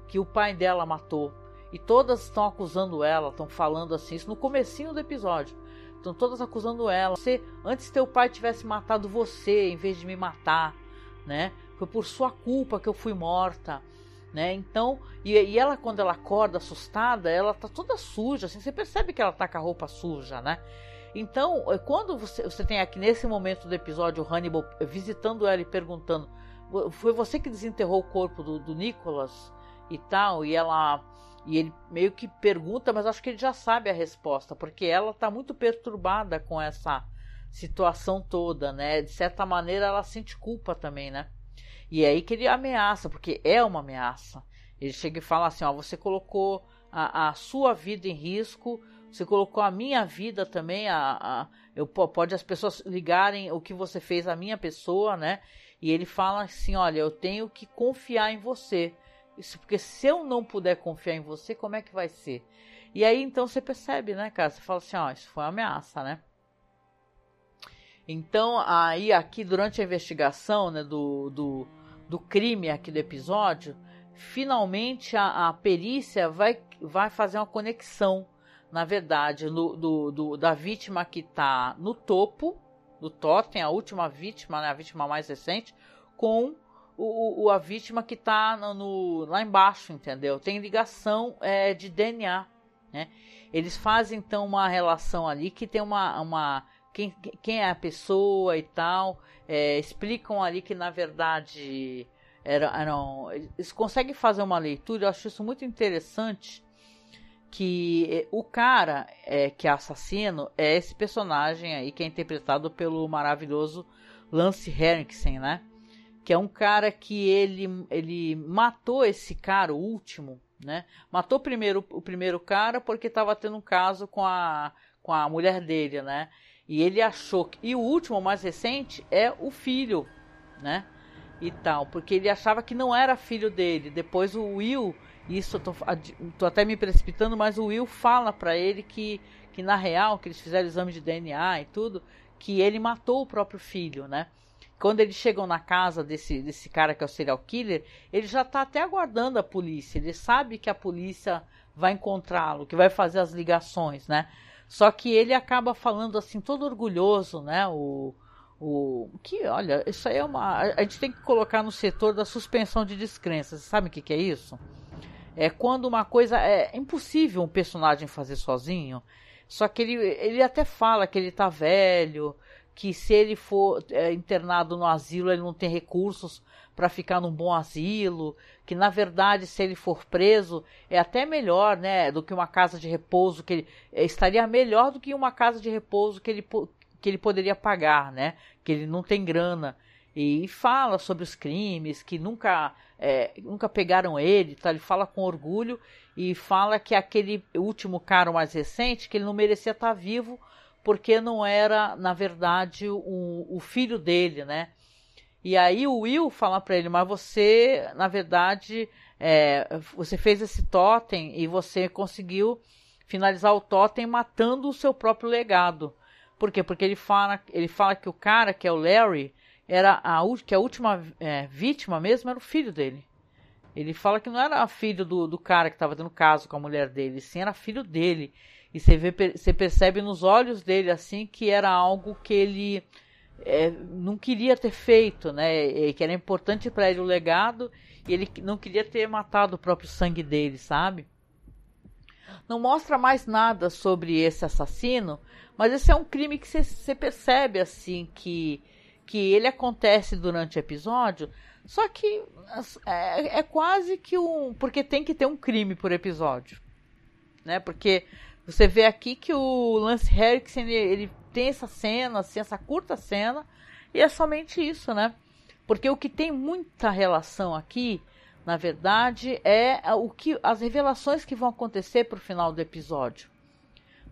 que o pai dela matou. E todas estão acusando ela, estão falando assim, isso no comecinho do episódio. Estão todas acusando ela. Você, antes teu pai tivesse matado você em vez de me matar, né? Foi por sua culpa que eu fui morta, né? Então, e, e ela quando ela acorda assustada, ela tá toda suja, assim, você percebe que ela tá com a roupa suja, né? Então, é, quando você, você tem aqui nesse momento do episódio Hannibal visitando ela e perguntando: foi você que desenterrou o corpo do, do Nicholas e tal? E ela e ele meio que pergunta, mas acho que ele já sabe a resposta, porque ela está muito perturbada com essa situação toda, né? De certa maneira ela sente culpa também, né? E é aí que ele ameaça, porque é uma ameaça. Ele chega e fala assim: ó, você colocou a, a sua vida em risco, você colocou a minha vida também, a, a, eu, pode as pessoas ligarem o que você fez à minha pessoa, né? E ele fala assim: olha, eu tenho que confiar em você. Isso porque se eu não puder confiar em você, como é que vai ser? E aí então você percebe, né, cara? Você fala assim, ó, isso foi uma ameaça, né? Então, aí aqui durante a investigação né, do, do, do crime aqui do episódio, finalmente a, a perícia vai, vai fazer uma conexão, na verdade, no, do, do, da vítima que está no topo do totem, a última vítima, né, a vítima mais recente, com o, o, a vítima que está no, no, lá embaixo, entendeu? Tem ligação é, de DNA, né? Eles fazem então uma relação ali que tem uma, uma quem, quem é a pessoa e tal, é, explicam ali que na verdade eram, eram, eles conseguem fazer uma leitura. Eu acho isso muito interessante que é, o cara é, que é assassino é esse personagem aí que é interpretado pelo maravilhoso Lance Henriksen, né? que é um cara que ele, ele matou esse cara, o último, né? Matou primeiro o primeiro cara porque estava tendo um caso com a, com a mulher dele, né? E ele achou que. E o último, o mais recente, é o filho, né? E tal, porque ele achava que não era filho dele. Depois o Will, isso eu tô, tô até me precipitando, mas o Will fala para ele que, que na real, que eles fizeram exame de DNA e tudo, que ele matou o próprio filho, né? quando eles chegam na casa desse, desse cara que é o serial killer, ele já está até aguardando a polícia. Ele sabe que a polícia vai encontrá-lo, que vai fazer as ligações, né? Só que ele acaba falando assim, todo orgulhoso, né? O, o que, olha, isso aí é uma. A gente tem que colocar no setor da suspensão de descrença. Você sabe o que, que é isso? É quando uma coisa é impossível um personagem fazer sozinho. Só que ele, ele até fala que ele tá velho, que se ele for é, internado no asilo, ele não tem recursos para ficar num bom asilo, que na verdade se ele for preso é até melhor, né, do que uma casa de repouso que ele é, estaria melhor do que uma casa de repouso que ele que ele poderia pagar, né, que ele não tem grana e fala sobre os crimes que nunca é, nunca pegaram ele, tá? Ele fala com orgulho e fala que aquele último cara mais recente que ele não merecia estar vivo porque não era, na verdade, o, o filho dele, né? E aí o Will fala para ele, mas você, na verdade, é, você fez esse totem e você conseguiu finalizar o totem matando o seu próprio legado. Por quê? Porque ele fala, ele fala que o cara, que é o Larry, era a, que a última é, vítima mesmo era o filho dele. Ele fala que não era filho do, do cara que estava tendo caso com a mulher dele, sim era filho dele. E você, vê, você percebe nos olhos dele assim que era algo que ele é, não queria ter feito, né? E que era importante para ele o legado e ele não queria ter matado o próprio sangue dele, sabe? Não mostra mais nada sobre esse assassino, mas esse é um crime que você percebe assim que que ele acontece durante o episódio, só que é, é quase que um. Porque tem que ter um crime por episódio. Né? Porque você vê aqui que o Lance Henriksen ele, ele tem essa cena, assim, essa curta cena, e é somente isso, né? Porque o que tem muita relação aqui, na verdade, é o que as revelações que vão acontecer para o final do episódio.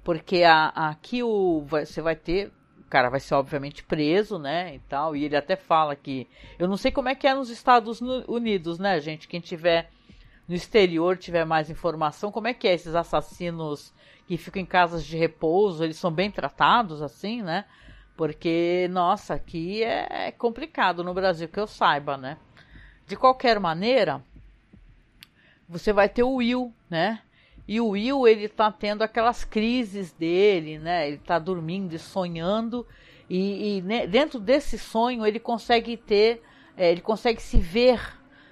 Porque a, aqui o, você vai ter o cara vai ser obviamente preso, né, e tal, e ele até fala que eu não sei como é que é nos Estados Unidos, né, gente, quem tiver no exterior tiver mais informação, como é que é esses assassinos que ficam em casas de repouso, eles são bem tratados assim, né? Porque, nossa, aqui é complicado no Brasil, que eu saiba, né? De qualquer maneira, você vai ter o Will, né? E o Will, ele tá tendo aquelas crises dele, né? Ele tá dormindo e sonhando. E, e né, dentro desse sonho, ele consegue ter, é, ele consegue se ver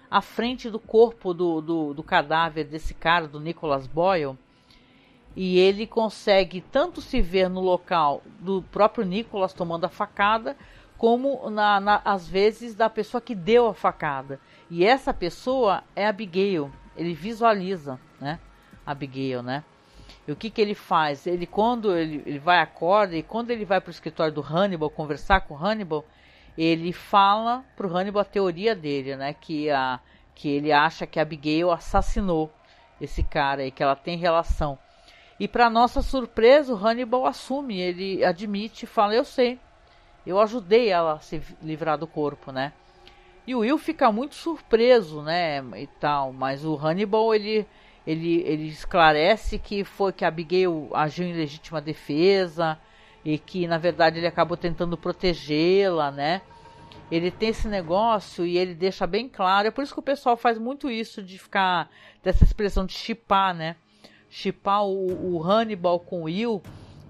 à frente do corpo do, do, do cadáver desse cara, do Nicholas Boyle. E ele consegue tanto se ver no local do próprio Nicholas tomando a facada, como na, na, às vezes da pessoa que deu a facada. E essa pessoa é Abigail. Ele visualiza, né? Abigail, né? E o que, que ele faz? Ele quando ele, ele vai acorda e quando ele vai para o escritório do Hannibal conversar com o Hannibal, ele fala para o Hannibal a teoria dele, né? Que, a, que ele acha que a Abigail assassinou esse cara e que ela tem relação. E para nossa surpresa, o Hannibal assume, ele admite fala: Eu sei, eu ajudei ela a se livrar do corpo, né? E o Will fica muito surpreso, né? E tal, mas o Hannibal ele ele, ele esclarece que foi que Abigail agiu em legítima defesa e que na verdade ele acabou tentando protegê-la, né? Ele tem esse negócio e ele deixa bem claro. É por isso que o pessoal faz muito isso de ficar dessa expressão de chipar, né? Chipar o, o Hannibal com o Will,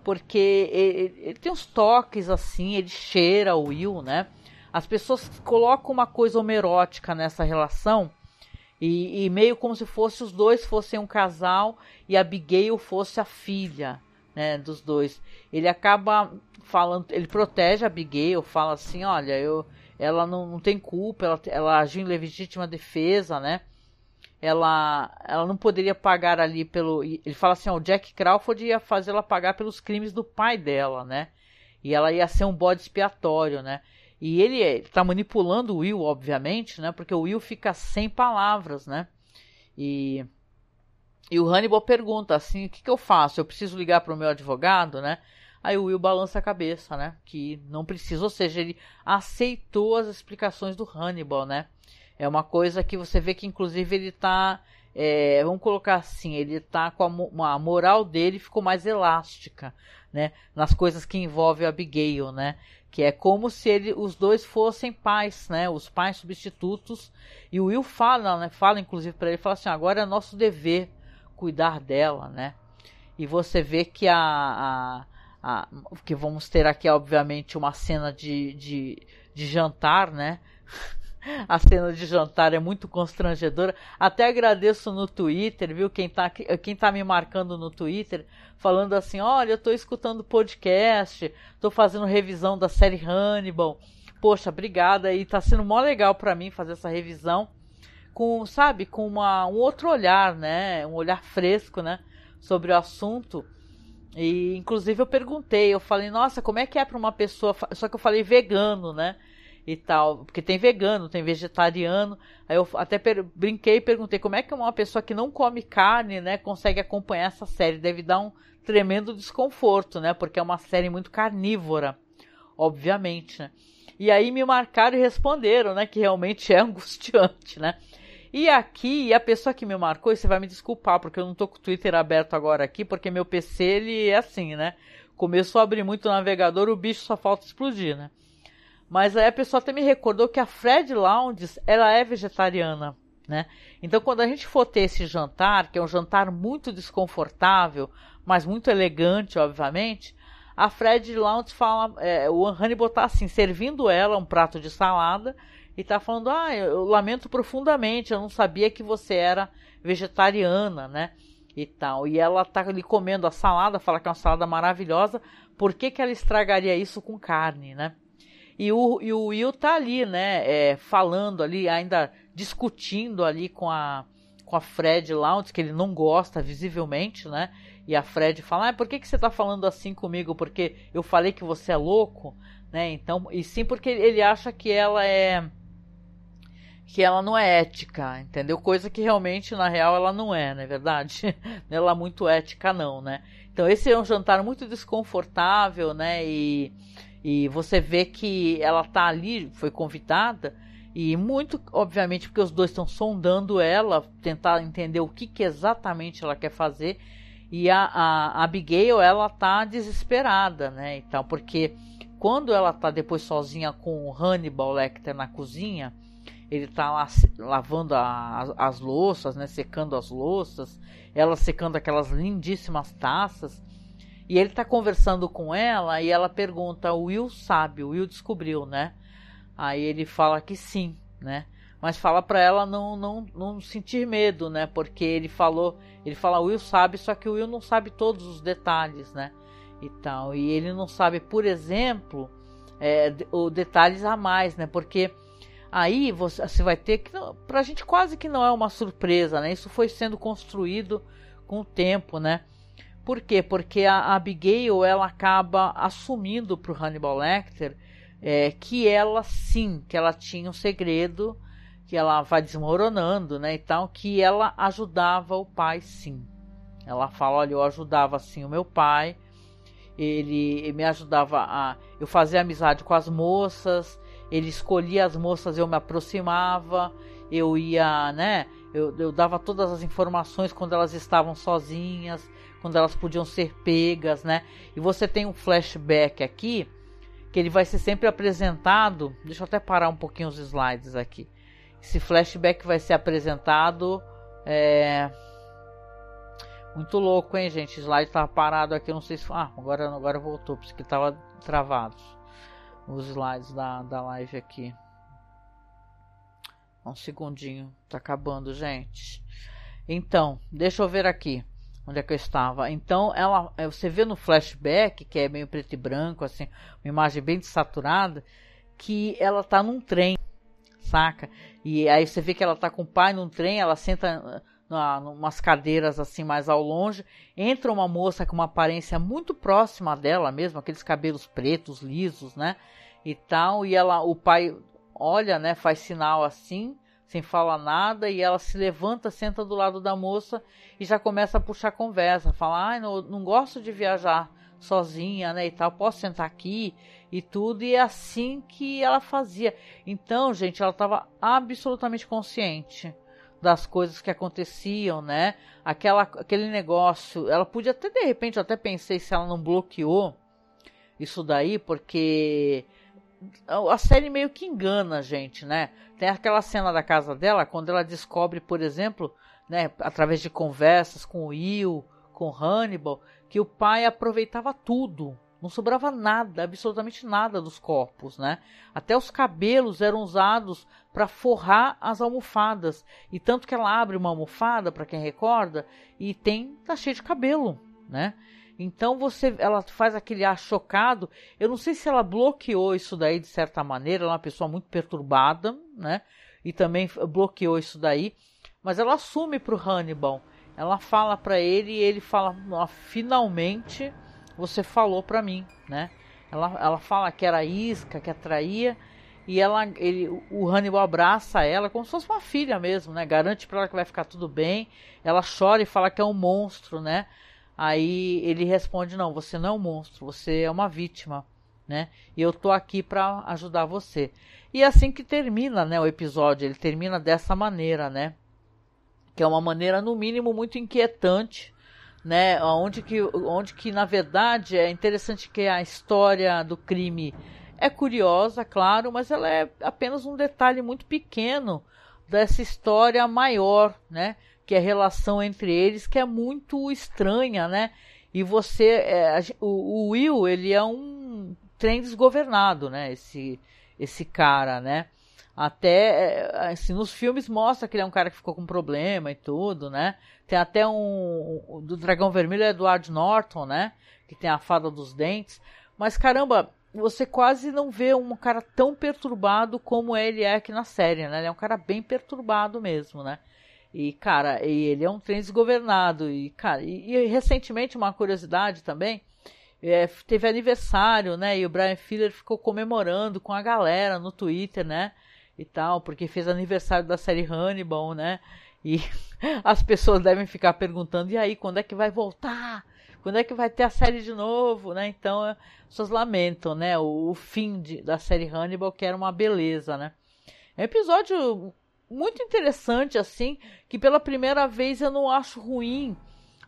porque ele, ele tem uns toques assim, ele cheira o Will, né? As pessoas colocam uma coisa homerótica nessa relação e, e, meio como se fosse os dois fossem um casal e Abigail fosse a filha, né, dos dois. Ele acaba falando, ele protege a Abigail, fala assim, olha, eu, ela não, não tem culpa, ela, ela agiu em legítima defesa, né? Ela, ela não poderia pagar ali pelo. Ele fala assim, ó, o Jack Crawford ia fazê-la pagar pelos crimes do pai dela, né? E ela ia ser um bode expiatório, né? E ele está manipulando o Will, obviamente, né? Porque o Will fica sem palavras, né? E, e o Hannibal pergunta assim: o que, que eu faço? Eu preciso ligar para o meu advogado, né? Aí o Will balança a cabeça, né? Que não precisa, ou seja, ele aceitou as explicações do Hannibal, né? É uma coisa que você vê que, inclusive, ele está é, vamos colocar assim, ele tá com a, a, moral dele ficou mais elástica, né? Nas coisas que envolvem a Abigail, né? Que é como se ele, os dois fossem pais, né? Os pais substitutos. E o Will fala, né? Fala inclusive para ele, fala assim, agora é nosso dever cuidar dela, né? E você vê que a, a, a que vamos ter aqui, obviamente, uma cena de, de, de jantar, né? A cena de jantar é muito constrangedora. Até agradeço no Twitter, viu? Quem tá, quem tá me marcando no Twitter, falando assim: olha, eu tô escutando podcast, tô fazendo revisão da série Hannibal. Poxa, obrigada. E tá sendo mó legal para mim fazer essa revisão com, sabe, com uma, um outro olhar, né? Um olhar fresco, né? Sobre o assunto. E inclusive eu perguntei, eu falei, nossa, como é que é para uma pessoa. Só que eu falei vegano, né? E tal, porque tem vegano, tem vegetariano. Aí eu até brinquei e perguntei como é que uma pessoa que não come carne, né, consegue acompanhar essa série. Deve dar um tremendo desconforto, né, porque é uma série muito carnívora, obviamente, né? E aí me marcaram e responderam, né, que realmente é angustiante, né? E aqui, a pessoa que me marcou, e você vai me desculpar, porque eu não tô com o Twitter aberto agora aqui, porque meu PC, ele é assim, né? Começou a abrir muito o navegador, o bicho só falta explodir, né? Mas aí a pessoa até me recordou que a Fred Lounges, ela é vegetariana, né? Então quando a gente for ter esse jantar, que é um jantar muito desconfortável, mas muito elegante, obviamente, a Fred Lounge fala, é, o Hannibal tá assim, servindo ela um prato de salada e tá falando, ah, eu lamento profundamente, eu não sabia que você era vegetariana, né? E tal. E ela tá ali comendo a salada, fala que é uma salada maravilhosa, por que, que ela estragaria isso com carne, né? E o, e o Will tá ali, né? É, falando ali, ainda discutindo ali com a, com a Fred Lounge, que ele não gosta visivelmente, né? E a Fred fala: ah, por que, que você tá falando assim comigo? Porque eu falei que você é louco, né? Então, e sim porque ele acha que ela é que ela não é ética, entendeu? Coisa que realmente na real ela não é, não é verdade? ela é muito ética não, né? Então esse é um jantar muito desconfortável, né? E, e você vê que ela tá ali, foi convidada e muito, obviamente, porque os dois estão sondando ela, tentar entender o que, que exatamente ela quer fazer. E a, a, Abigail, ela tá desesperada, né? Então, porque quando ela tá depois sozinha com o Hannibal Lecter na cozinha, ele tá lá lavando a, as louças, né? Secando as louças, ela secando aquelas lindíssimas taças. E ele tá conversando com ela e ela pergunta: o Will sabe, o Will descobriu, né? Aí ele fala que sim, né? Mas fala para ela não, não, não sentir medo, né? Porque ele falou, ele fala o Will sabe, só que o Will não sabe todos os detalhes, né? E tal. E ele não sabe, por exemplo, é, o detalhes a mais, né? Porque aí você, você vai ter que, pra gente quase que não é uma surpresa, né? Isso foi sendo construído com o tempo, né? Por quê? Porque a Abigail ela acaba assumindo para o Hannibal Lecter é, que ela sim, que ela tinha um segredo, que ela vai desmoronando, né? Então, que ela ajudava o pai sim. Ela fala, olha, eu ajudava assim o meu pai, ele me ajudava a eu fazer amizade com as moças, ele escolhia as moças, eu me aproximava, eu ia, né? Eu, eu dava todas as informações quando elas estavam sozinhas, quando elas podiam ser pegas, né? E você tem um flashback aqui que ele vai ser sempre apresentado. Deixa eu até parar um pouquinho os slides aqui. Esse flashback vai ser apresentado. É... Muito louco, hein, gente? O slide estava parado aqui, eu não sei se. Ah, agora, agora voltou, porque estava travado os slides da, da live aqui. Um segundinho, tá acabando, gente. Então, deixa eu ver aqui onde é que eu estava. Então, ela, é, você vê no flashback, que é meio preto e branco, assim, uma imagem bem desaturada, que ela tá num trem, saca? E aí você vê que ela tá com o pai num trem, ela senta na, umas cadeiras assim mais ao longe, entra uma moça com uma aparência muito próxima dela mesmo, aqueles cabelos pretos, lisos, né? E tal, e ela, o pai olha, né, faz sinal assim, sem falar nada, e ela se levanta, senta do lado da moça e já começa a puxar conversa, falar, ah, não, não gosto de viajar sozinha, né, e tal, posso sentar aqui e tudo, e é assim que ela fazia. Então, gente, ela estava absolutamente consciente das coisas que aconteciam, né? Aquela, aquele negócio, ela podia até de repente, eu até pensei se ela não bloqueou isso daí, porque a série meio que engana a gente, né? Tem aquela cena da casa dela, quando ela descobre, por exemplo, né, através de conversas com o Will, com Hannibal, que o pai aproveitava tudo. Não sobrava nada, absolutamente nada dos corpos, né? Até os cabelos eram usados para forrar as almofadas. E tanto que ela abre uma almofada, para quem recorda, e tem tá cheio de cabelo, né? Então você, ela faz aquele ar chocado. Eu não sei se ela bloqueou isso daí de certa maneira. Ela é uma pessoa muito perturbada, né? E também bloqueou isso daí. Mas ela assume para o Hannibal. Ela fala para ele e ele fala: finalmente você falou para mim, né? Ela, ela fala que era isca, que atraía. E ela, ele, o Hannibal abraça ela como se fosse uma filha mesmo, né? Garante para ela que vai ficar tudo bem. Ela chora e fala que é um monstro, né? Aí ele responde: Não, você não é um monstro, você é uma vítima, né? E eu tô aqui para ajudar você. E é assim que termina, né, o episódio. Ele termina dessa maneira, né? Que é uma maneira, no mínimo, muito inquietante, né? Onde que, onde que na verdade é interessante que a história do crime é curiosa, claro, mas ela é apenas um detalhe muito pequeno dessa história maior, né? Que é a relação entre eles, que é muito estranha, né? E você, é, o, o, Will, ele é um trem desgovernado, né? Esse, esse cara, né? Até, é, assim, nos filmes mostra que ele é um cara que ficou com problema e tudo, né? Tem até um, do Dragão Vermelho é Edward Norton, né? Que tem a fada dos dentes. Mas caramba, você quase não vê um cara tão perturbado como ele é aqui na série, né? Ele é um cara bem perturbado mesmo, né? E, cara, ele é um trem desgovernado. E, cara, e, e recentemente, uma curiosidade também, é, teve aniversário, né? E o Brian Filler ficou comemorando com a galera no Twitter, né? E tal, porque fez aniversário da série Hannibal, né? E as pessoas devem ficar perguntando: e aí, quando é que vai voltar? Quando é que vai ter a série de novo, né? Então, as pessoas lamentam, né? O, o fim de, da série Hannibal, que era uma beleza, né? É um episódio muito interessante, assim, que pela primeira vez eu não acho ruim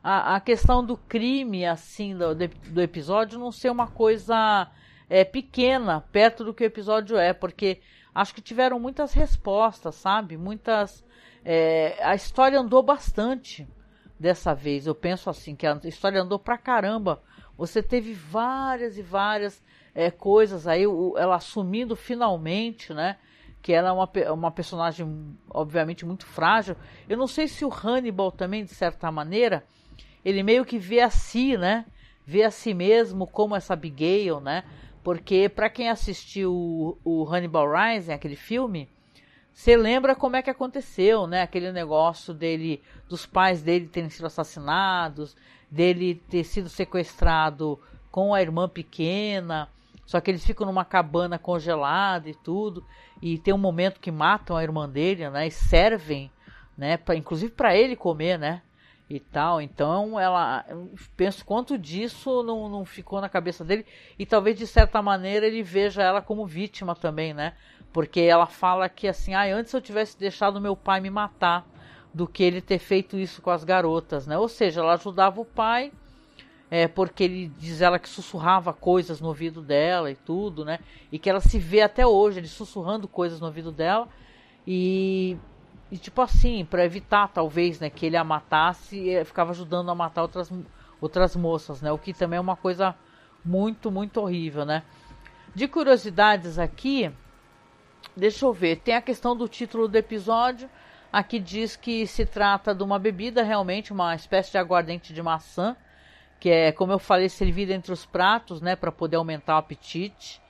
a, a questão do crime, assim, do, do episódio não ser uma coisa é, pequena, perto do que o episódio é, porque acho que tiveram muitas respostas, sabe? Muitas. É, a história andou bastante dessa vez. Eu penso assim, que a história andou pra caramba. Você teve várias e várias é, coisas aí, o, ela assumindo finalmente, né? Que ela é uma, uma personagem, obviamente, muito frágil. Eu não sei se o Hannibal também, de certa maneira, ele meio que vê a si, né? Vê a si mesmo como essa Abigail, né? Porque para quem assistiu o, o Hannibal Rising, aquele filme, você lembra como é que aconteceu, né? Aquele negócio dele, dos pais dele terem sido assassinados, dele ter sido sequestrado com a irmã pequena, só que eles ficam numa cabana congelada e tudo, e tem um momento que matam a irmã dele, né? E servem, né? Pra, inclusive para ele comer, né? E tal, então ela penso quanto disso não, não ficou na cabeça dele e talvez de certa maneira ele veja ela como vítima também, né? Porque ela fala que assim, ah, antes eu tivesse deixado meu pai me matar do que ele ter feito isso com as garotas, né? Ou seja, ela ajudava o pai, é, porque ele diz ela que sussurrava coisas no ouvido dela e tudo, né? E que ela se vê até hoje, ele sussurrando coisas no ouvido dela. E, e tipo assim, para evitar talvez, né, que ele a matasse, eh, ficava ajudando a matar outras, outras moças, né? O que também é uma coisa muito, muito horrível, né? De curiosidades aqui, Deixa eu ver. Tem a questão do título do episódio. Aqui diz que se trata de uma bebida, realmente, uma espécie de aguardente de maçã, que é, como eu falei, servida entre os pratos, né, para poder aumentar o apetite.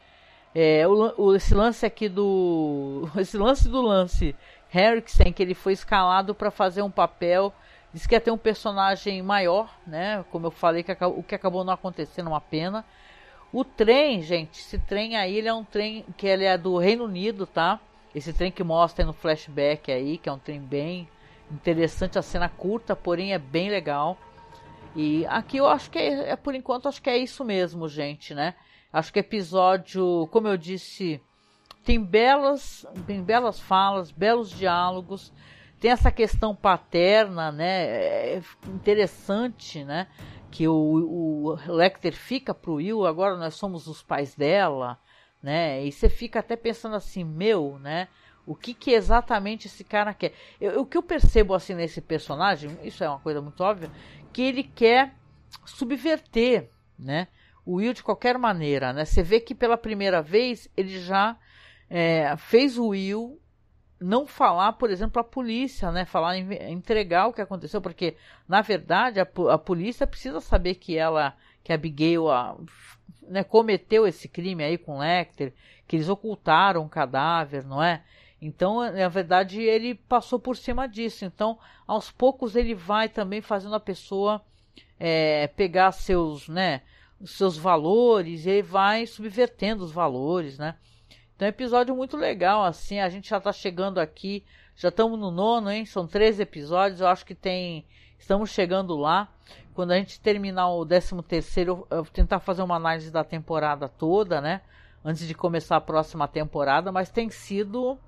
É, o, o, esse lance aqui do. Esse lance do lance Harrison, que ele foi escalado para fazer um papel. Diz que ia ter um personagem maior, né? Como eu falei, que o que acabou não acontecendo, uma pena. O trem, gente, esse trem aí, ele é um trem que ele é do Reino Unido, tá? Esse trem que mostra no flashback aí, que é um trem bem interessante, a cena curta, porém é bem legal. E aqui eu acho que é, é por enquanto acho que é isso mesmo, gente, né? Acho que episódio, como eu disse, tem belas, tem belas falas, belos diálogos, tem essa questão paterna, né? É interessante, né? que o, o Lecter fica pro Will, agora nós somos os pais dela, né? E você fica até pensando assim, meu, né? O que, que exatamente esse cara quer? Eu, o que eu percebo assim nesse personagem, isso é uma coisa muito óbvia, que ele quer subverter, né? O Will de qualquer maneira, né? Você vê que pela primeira vez ele já é, fez o Will não falar, por exemplo, a polícia, né? Falar entregar o que aconteceu, porque na verdade a, a polícia precisa saber que ela, que a Abigail, a, né, cometeu esse crime aí com Lecter, que eles ocultaram o cadáver, não é? Então, na verdade, ele passou por cima disso. Então, aos poucos ele vai também fazendo a pessoa é, pegar seus, né, seus valores e vai subvertendo os valores, né? Então, é um episódio muito legal, assim. A gente já tá chegando aqui, já estamos no nono, hein? São três episódios, eu acho que tem. Estamos chegando lá. Quando a gente terminar o décimo terceiro, eu vou tentar fazer uma análise da temporada toda, né? Antes de começar a próxima temporada, mas tem sido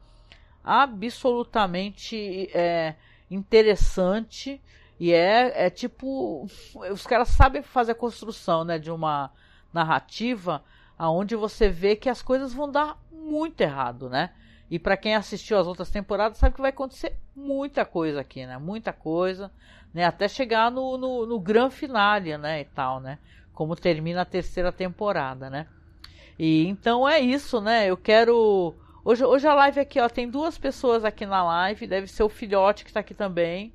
absolutamente é, interessante e é, é tipo os caras sabem fazer a construção né de uma narrativa aonde você vê que as coisas vão dar muito errado, né? E para quem assistiu as outras temporadas sabe que vai acontecer muita coisa aqui, né? Muita coisa, né? Até chegar no, no, no grande finale, né? E tal, né? Como termina a terceira temporada, né? E então é isso, né? Eu quero hoje, hoje a live aqui, ó, tem duas pessoas aqui na live, deve ser o filhote que está aqui também.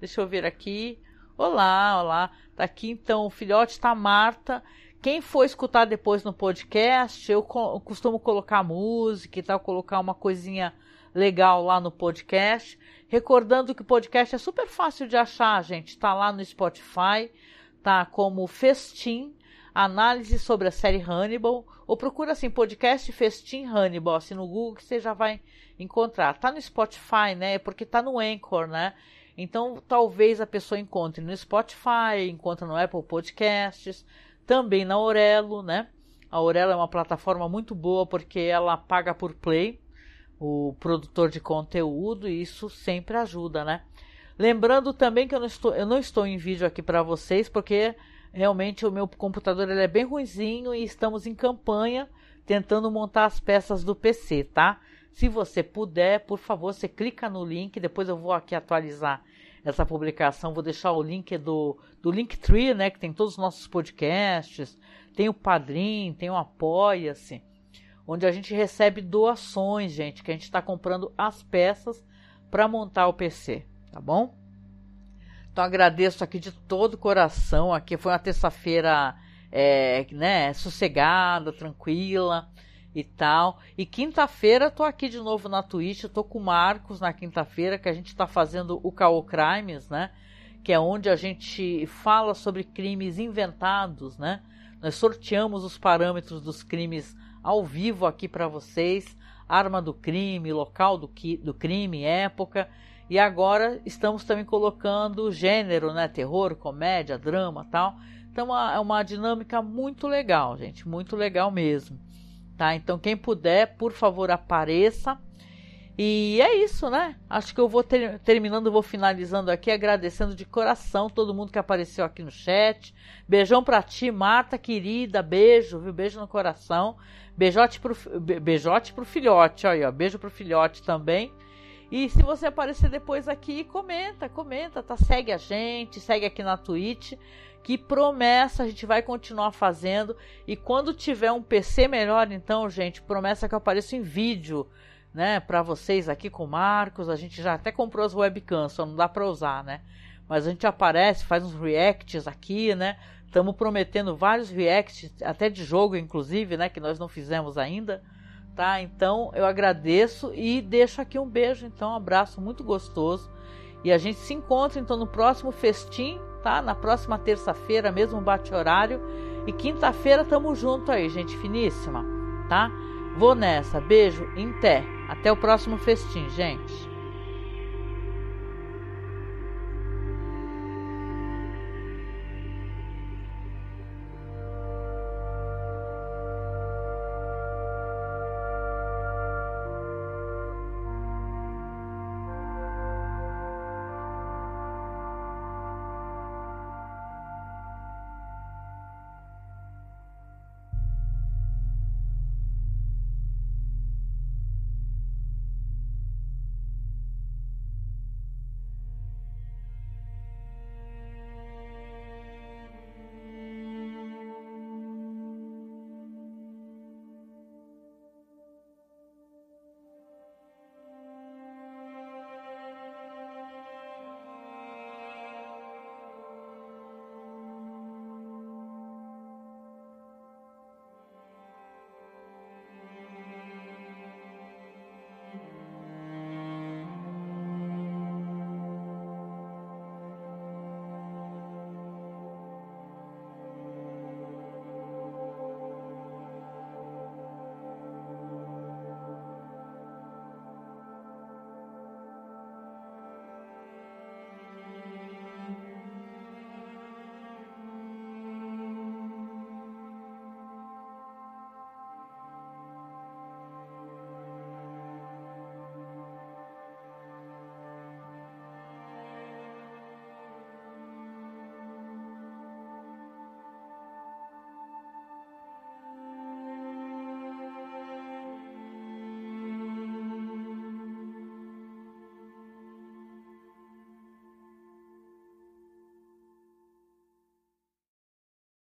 Deixa eu ver aqui. Olá, olá. Tá aqui então o filhote, tá a Marta quem for escutar depois no podcast, eu costumo colocar música e tal, colocar uma coisinha legal lá no podcast. Recordando que o podcast é super fácil de achar, gente. Tá lá no Spotify, tá como Festim, análise sobre a série Hannibal, ou procura assim, podcast Festim Hannibal, assim no Google que você já vai encontrar. Tá no Spotify, né? Porque tá no Anchor, né? Então talvez a pessoa encontre no Spotify, encontre no Apple Podcasts, também na Aurelo, né? A Aurelo é uma plataforma muito boa porque ela paga por play o produtor de conteúdo e isso sempre ajuda, né? Lembrando também que eu não estou, eu não estou em vídeo aqui para vocês porque realmente o meu computador ele é bem ruizinho e estamos em campanha tentando montar as peças do PC, tá? Se você puder, por favor, você clica no link, depois eu vou aqui atualizar essa publicação, vou deixar o link do, do Linktree, né, que tem todos os nossos podcasts, tem o Padrim, tem o Apoia-se, onde a gente recebe doações, gente, que a gente está comprando as peças para montar o PC, tá bom? Então agradeço aqui de todo o coração, aqui foi uma terça-feira, é, né, sossegada, tranquila, e tal. E quinta-feira tô aqui de novo na Twitch, tô com o Marcos na quinta-feira, que a gente está fazendo o Caô Crimes, né? Que é onde a gente fala sobre crimes inventados, né? Nós sorteamos os parâmetros dos crimes ao vivo aqui para vocês, arma do crime, local do, do crime, época. E agora estamos também colocando gênero, né? Terror, comédia, drama tal. Então é uma dinâmica muito legal, gente, muito legal mesmo tá? Então quem puder, por favor, apareça. E é isso, né? Acho que eu vou ter, terminando, vou finalizando aqui, agradecendo de coração todo mundo que apareceu aqui no chat. Beijão pra ti, Marta, querida. Beijo, viu? Beijo no coração. Beijote pro, beijote pro filhote, olha, ó, beijo pro filhote também. E se você aparecer depois aqui, comenta, comenta, tá? Segue a gente, segue aqui na Twitch que promessa a gente vai continuar fazendo. E quando tiver um PC melhor, então, gente, promessa que eu apareço em vídeo, né, para vocês aqui com o Marcos. A gente já até comprou as webcams, só não dá para usar, né? Mas a gente aparece, faz uns reacts aqui, né? Estamos prometendo vários reacts, até de jogo, inclusive, né, que nós não fizemos ainda. Tá? Então, eu agradeço e deixo aqui um beijo, então, um abraço muito gostoso. E a gente se encontra então no próximo festim tá? Na próxima terça-feira, mesmo bate-horário. E quinta-feira tamo junto aí, gente finíssima, tá? Vou nessa. Beijo, em té. Até o próximo festim, gente.